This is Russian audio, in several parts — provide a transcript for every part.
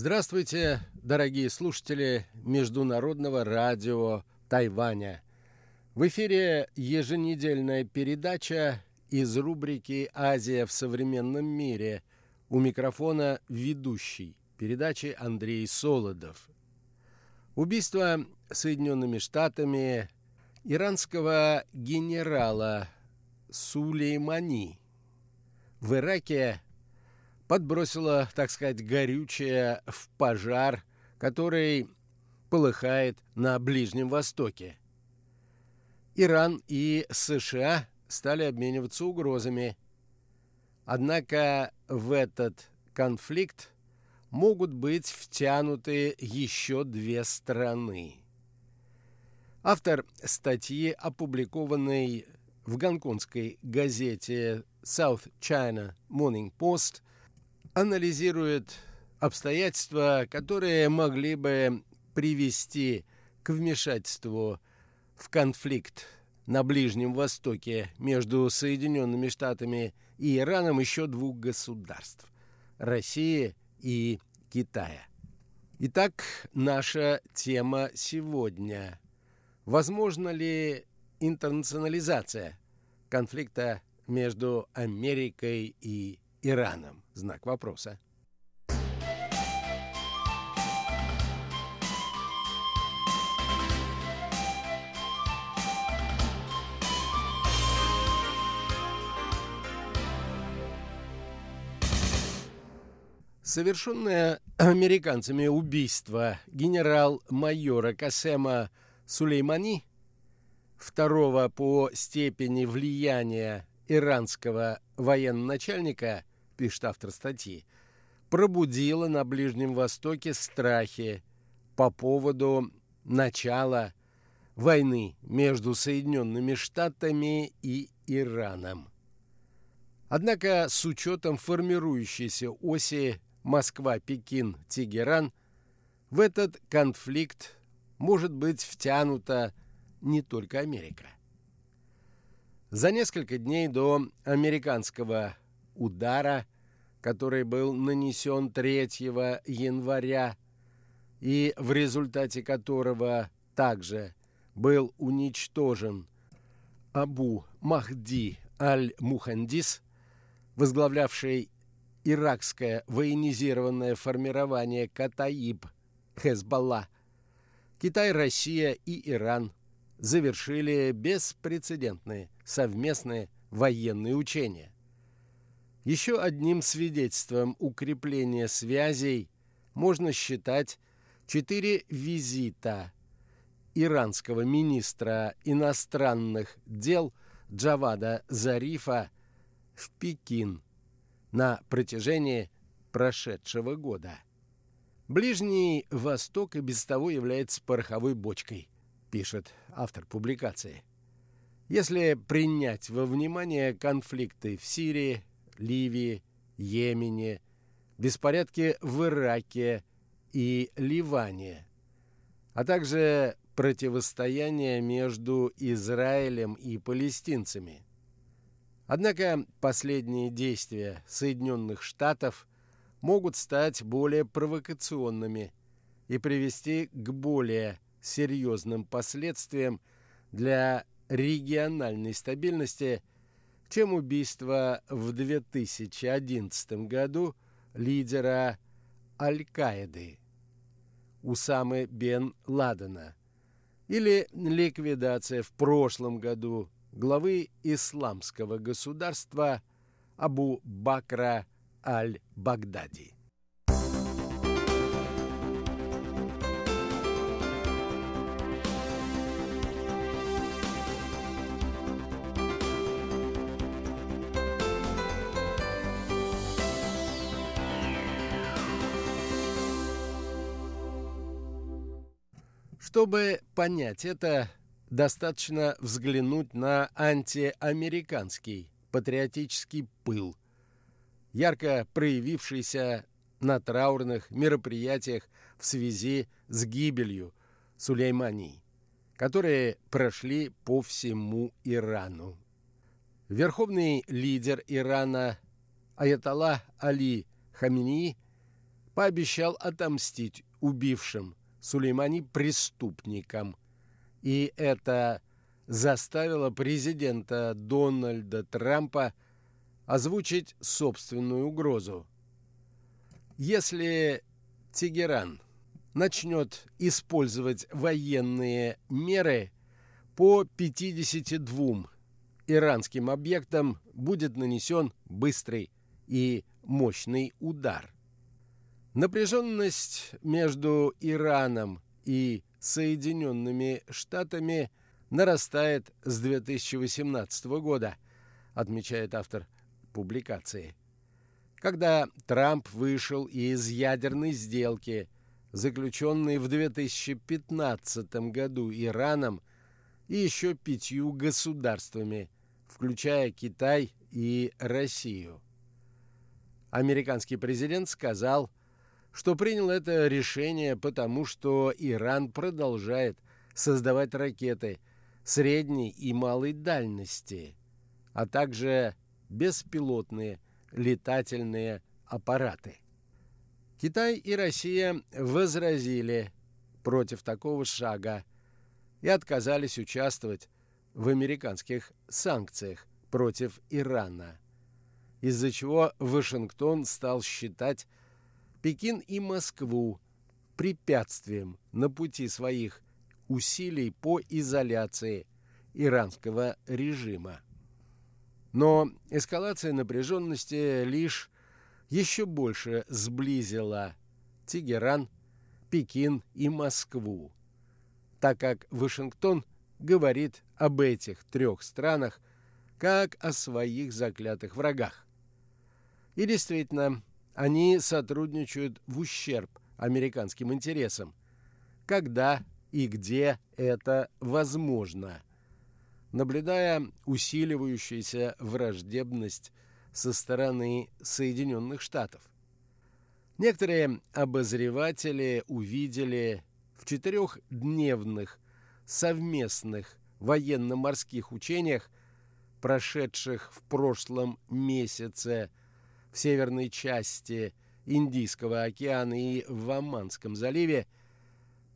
Здравствуйте, дорогие слушатели Международного радио Тайваня. В эфире еженедельная передача из рубрики «Азия в современном мире». У микрофона ведущий передачи Андрей Солодов. Убийство Соединенными Штатами иранского генерала Сулеймани в Ираке подбросило, так сказать, горючее в пожар, который полыхает на Ближнем Востоке. Иран и США стали обмениваться угрозами. Однако в этот конфликт могут быть втянуты еще две страны. Автор статьи, опубликованной в гонконгской газете South China Morning Post, анализирует обстоятельства, которые могли бы привести к вмешательству в конфликт на Ближнем Востоке между Соединенными Штатами и Ираном еще двух государств – России и Китая. Итак, наша тема сегодня. Возможно ли интернационализация конфликта между Америкой и Ираном? Знак вопроса. Совершенное американцами убийство генерал-майора Касема Сулеймани, второго по степени влияния иранского военачальника, пишет автор статьи, пробудило на Ближнем Востоке страхи по поводу начала войны между Соединенными Штатами и Ираном. Однако с учетом формирующейся оси Москва-Пекин-Тегеран, в этот конфликт может быть втянута не только Америка. За несколько дней до американского удара, который был нанесен 3 января и в результате которого также был уничтожен Абу Махди аль-Мухандис, возглавлявший иракское военизированное формирование Катаиб, Хезбалла, Китай, Россия и Иран завершили беспрецедентные совместные военные учения. Еще одним свидетельством укрепления связей можно считать четыре визита иранского министра иностранных дел Джавада Зарифа в Пекин – на протяжении прошедшего года. Ближний Восток и без того является пороховой бочкой, пишет автор публикации. Если принять во внимание конфликты в Сирии, Ливии, Йемене, беспорядки в Ираке и Ливане, а также противостояние между Израилем и палестинцами – Однако последние действия Соединенных Штатов могут стать более провокационными и привести к более серьезным последствиям для региональной стабильности, чем убийство в 2011 году лидера Аль-Каиды Усамы бен Ладена или ликвидация в прошлом году главы исламского государства Абу Бакра аль-Багдади. Чтобы понять это, достаточно взглянуть на антиамериканский патриотический пыл, ярко проявившийся на траурных мероприятиях в связи с гибелью Сулеймани, которые прошли по всему Ирану. Верховный лидер Ирана Аятолла Али Хамини пообещал отомстить убившим Сулеймани преступникам. И это заставило президента Дональда Трампа озвучить собственную угрозу. Если Тегеран начнет использовать военные меры по 52 иранским объектам, будет нанесен быстрый и мощный удар. Напряженность между Ираном и Соединенными Штатами нарастает с 2018 года, отмечает автор публикации. Когда Трамп вышел из ядерной сделки, заключенной в 2015 году Ираном и еще пятью государствами, включая Китай и Россию. Американский президент сказал, что принял это решение потому, что Иран продолжает создавать ракеты средней и малой дальности, а также беспилотные летательные аппараты. Китай и Россия возразили против такого шага и отказались участвовать в американских санкциях против Ирана, из-за чего Вашингтон стал считать Пекин и Москву препятствием на пути своих усилий по изоляции иранского режима. Но эскалация напряженности лишь еще больше сблизила Тегеран, Пекин и Москву, так как Вашингтон говорит об этих трех странах как о своих заклятых врагах. И действительно, они сотрудничают в ущерб американским интересам, когда и где это возможно, наблюдая усиливающуюся враждебность со стороны Соединенных Штатов. Некоторые обозреватели увидели в четырехдневных совместных военно-морских учениях, прошедших в прошлом месяце в северной части Индийского океана и в Оманском заливе,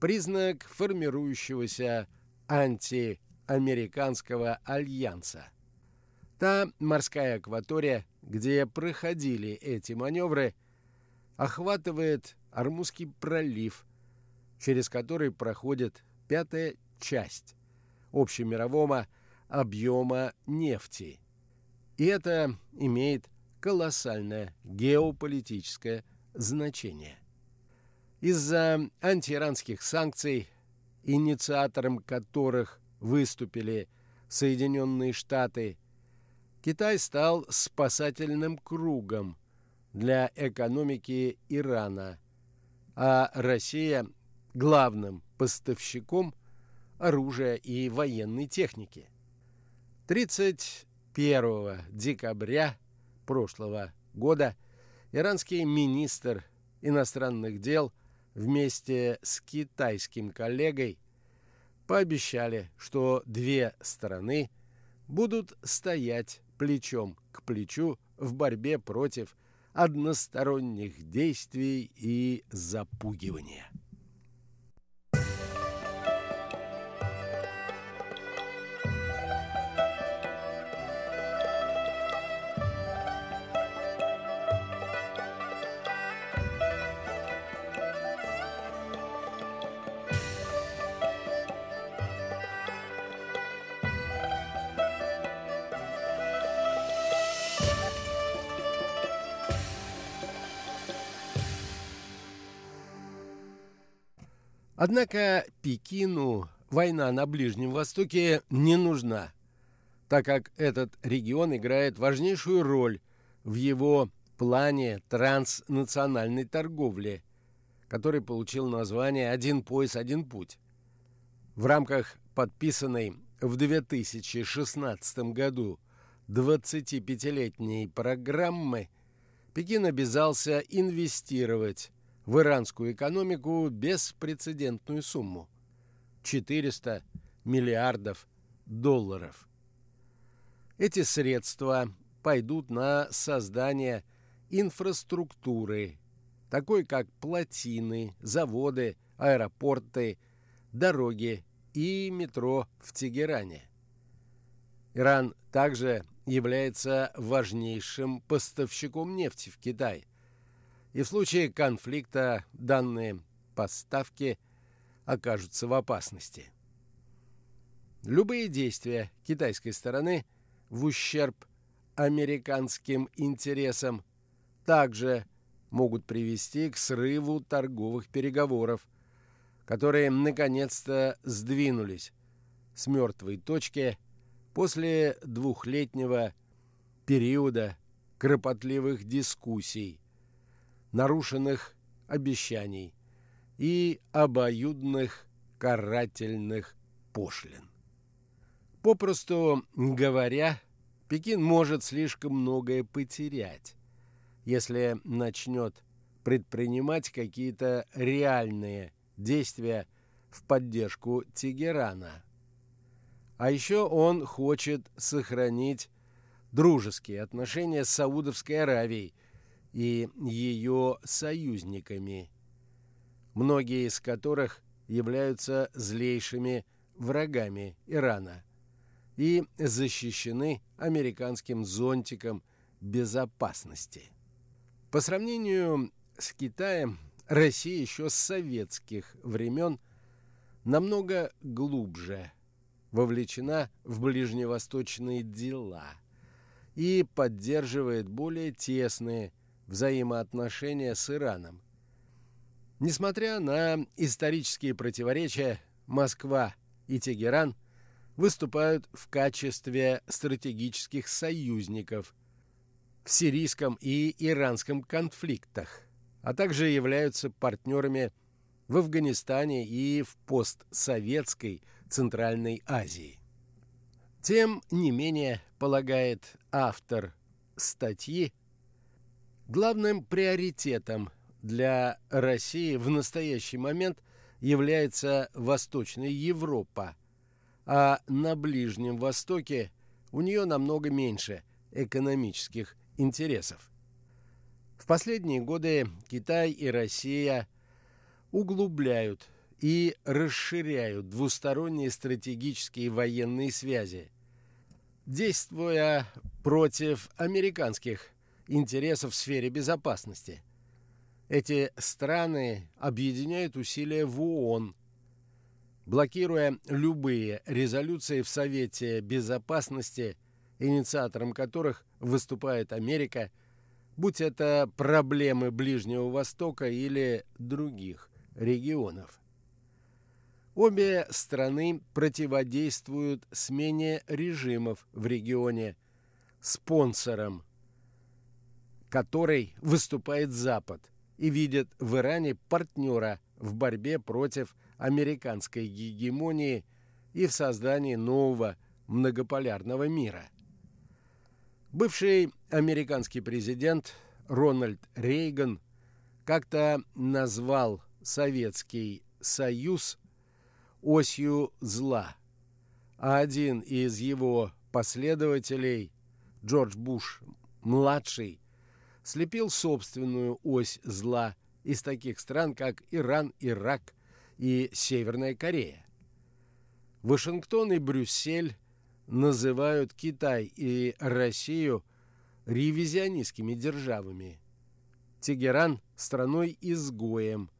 признак формирующегося антиамериканского альянса. Та морская акватория, где проходили эти маневры, охватывает Армузский пролив, через который проходит пятая часть общемирового объема нефти. И это имеет колоссальное геополитическое значение. Из-за антииранских санкций, инициатором которых выступили Соединенные Штаты Китай стал спасательным кругом для экономики Ирана, а Россия – главным поставщиком оружия и военной техники. 31 декабря прошлого года иранский министр иностранных дел вместе с китайским коллегой пообещали, что две страны будут стоять плечом к плечу в борьбе против односторонних действий и запугивания. Однако Пекину война на Ближнем Востоке не нужна, так как этот регион играет важнейшую роль в его плане транснациональной торговли, который получил название «Один пояс, один путь». В рамках подписанной в 2016 году 25-летней программы Пекин обязался инвестировать в иранскую экономику беспрецедентную сумму – 400 миллиардов долларов. Эти средства пойдут на создание инфраструктуры, такой как плотины, заводы, аэропорты, дороги и метро в Тегеране. Иран также является важнейшим поставщиком нефти в Китай. И в случае конфликта данные поставки окажутся в опасности. Любые действия китайской стороны в ущерб американским интересам также могут привести к срыву торговых переговоров, которые наконец-то сдвинулись с мертвой точки после двухлетнего периода кропотливых дискуссий, нарушенных обещаний и обоюдных карательных пошлин. Попросту говоря, Пекин может слишком многое потерять, если начнет предпринимать какие-то реальные действия в поддержку Тегерана. А еще он хочет сохранить дружеские отношения с Саудовской Аравией и ее союзниками, многие из которых являются злейшими врагами Ирана и защищены американским зонтиком безопасности. По сравнению с Китаем, Россия еще с советских времен намного глубже вовлечена в ближневосточные дела и поддерживает более тесные взаимоотношения с Ираном. Несмотря на исторические противоречия, Москва и Тегеран выступают в качестве стратегических союзников в сирийском и иранском конфликтах, а также являются партнерами в Афганистане и в постсоветской Центральной Азии. Тем не менее, полагает автор статьи, главным приоритетом для России в настоящий момент является Восточная Европа, а на Ближнем Востоке у нее намного меньше экономических интересов. В последние годы Китай и Россия углубляют и расширяют двусторонние стратегические военные связи, действуя против американских интересов в сфере безопасности. Эти страны объединяют усилия в ООН, блокируя любые резолюции в Совете Безопасности – инициатором которых выступает Америка, будь это проблемы Ближнего Востока или других регионов. Обе страны противодействуют смене режимов в регионе, спонсором которой выступает Запад и видит в Иране партнера в борьбе против американской гегемонии и в создании нового многополярного мира – Бывший американский президент Рональд Рейган как-то назвал Советский Союз осью зла, а один из его последователей, Джордж Буш-младший, слепил собственную ось зла из таких стран, как Иран, Ирак и Северная Корея. Вашингтон и Брюссель называют Китай и Россию ревизионистскими державами. Тегеран – страной-изгоем,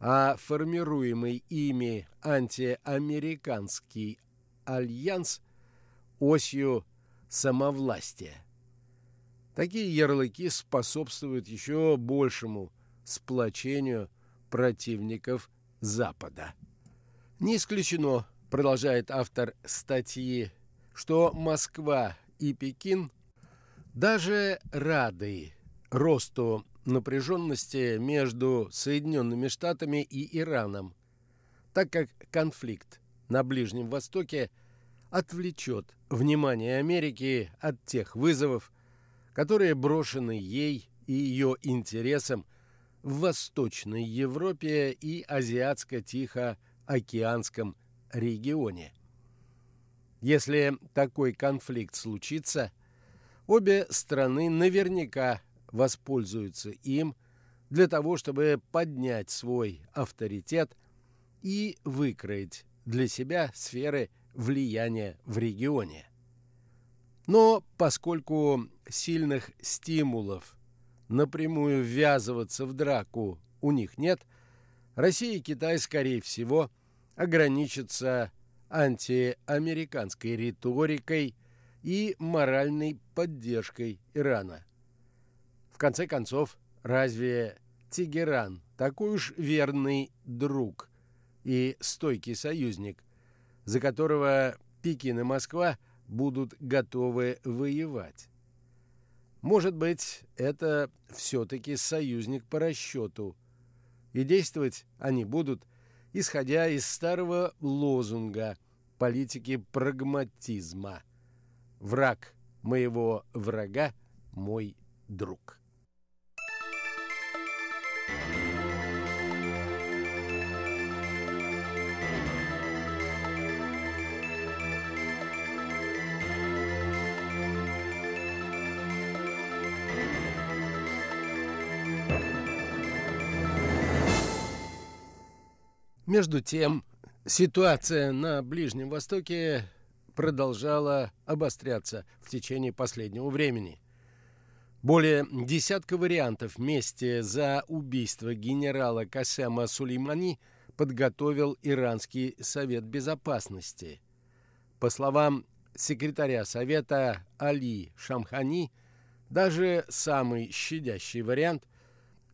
а формируемый ими антиамериканский альянс – осью самовластия. Такие ярлыки способствуют еще большему сплочению противников Запада. Не исключено, продолжает автор статьи что Москва и Пекин даже рады росту напряженности между Соединенными Штатами и Ираном, так как конфликт на Ближнем Востоке отвлечет внимание Америки от тех вызовов, которые брошены ей и ее интересам в Восточной Европе и Азиатско-Тихоокеанском регионе. Если такой конфликт случится, обе страны наверняка воспользуются им для того, чтобы поднять свой авторитет и выкроить для себя сферы влияния в регионе. Но поскольку сильных стимулов напрямую ввязываться в драку у них нет, Россия и Китай, скорее всего, ограничатся антиамериканской риторикой и моральной поддержкой Ирана. В конце концов, разве Тегеран такой уж верный друг и стойкий союзник, за которого Пекин и Москва будут готовы воевать? Может быть, это все-таки союзник по расчету, и действовать они будут, исходя из старого лозунга политики прагматизма «Враг моего врага – мой друг». Между тем, ситуация на Ближнем Востоке продолжала обостряться в течение последнего времени. Более десятка вариантов мести за убийство генерала Касема Сулеймани подготовил Иранский совет безопасности. По словам секретаря совета Али Шамхани, даже самый щадящий вариант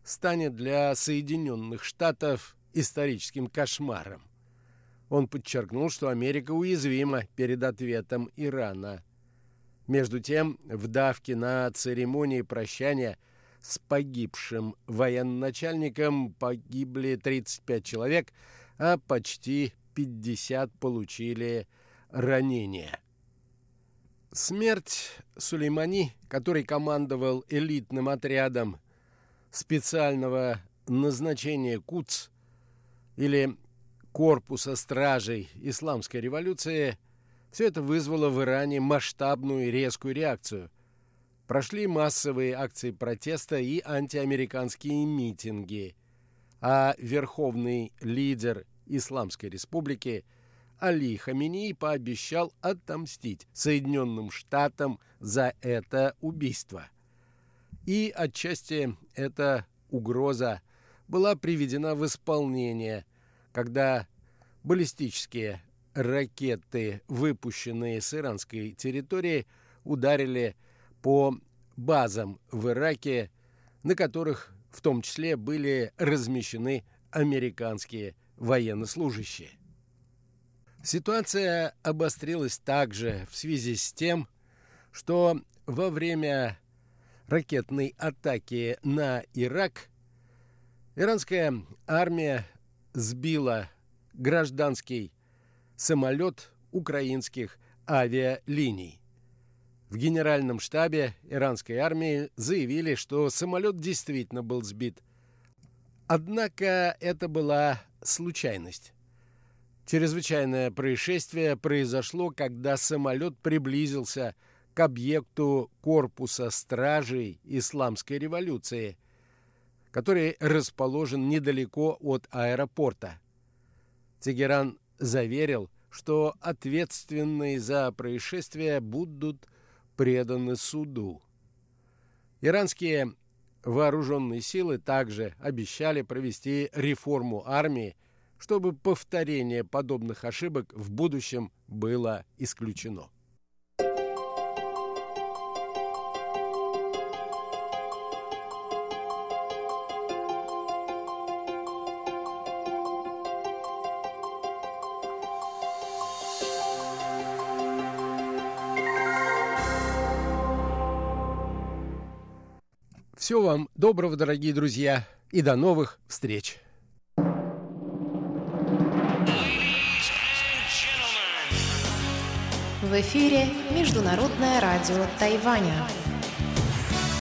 станет для Соединенных Штатов историческим кошмаром. Он подчеркнул, что Америка уязвима перед ответом Ирана. Между тем, в давке на церемонии прощания с погибшим военачальником погибли 35 человек, а почти 50 получили ранения. Смерть Сулеймани, который командовал элитным отрядом специального назначения КУЦ, или корпуса стражей исламской революции, все это вызвало в Иране масштабную и резкую реакцию. Прошли массовые акции протеста и антиамериканские митинги, а верховный лидер Исламской республики Али Хамини пообещал отомстить Соединенным Штатам за это убийство. И отчасти эта угроза была приведена в исполнение, когда баллистические ракеты, выпущенные с иранской территории, ударили по базам в Ираке, на которых в том числе были размещены американские военнослужащие. Ситуация обострилась также в связи с тем, что во время ракетной атаки на Ирак Иранская армия сбила гражданский самолет украинских авиалиний. В генеральном штабе иранской армии заявили, что самолет действительно был сбит. Однако это была случайность. Чрезвычайное происшествие произошло, когда самолет приблизился к объекту корпуса стражей исламской революции – который расположен недалеко от аэропорта. Тегеран заверил, что ответственные за происшествие будут преданы суду. Иранские вооруженные силы также обещали провести реформу армии, чтобы повторение подобных ошибок в будущем было исключено. Всего вам доброго, дорогие друзья, и до новых встреч! В эфире Международное радио Тайваня.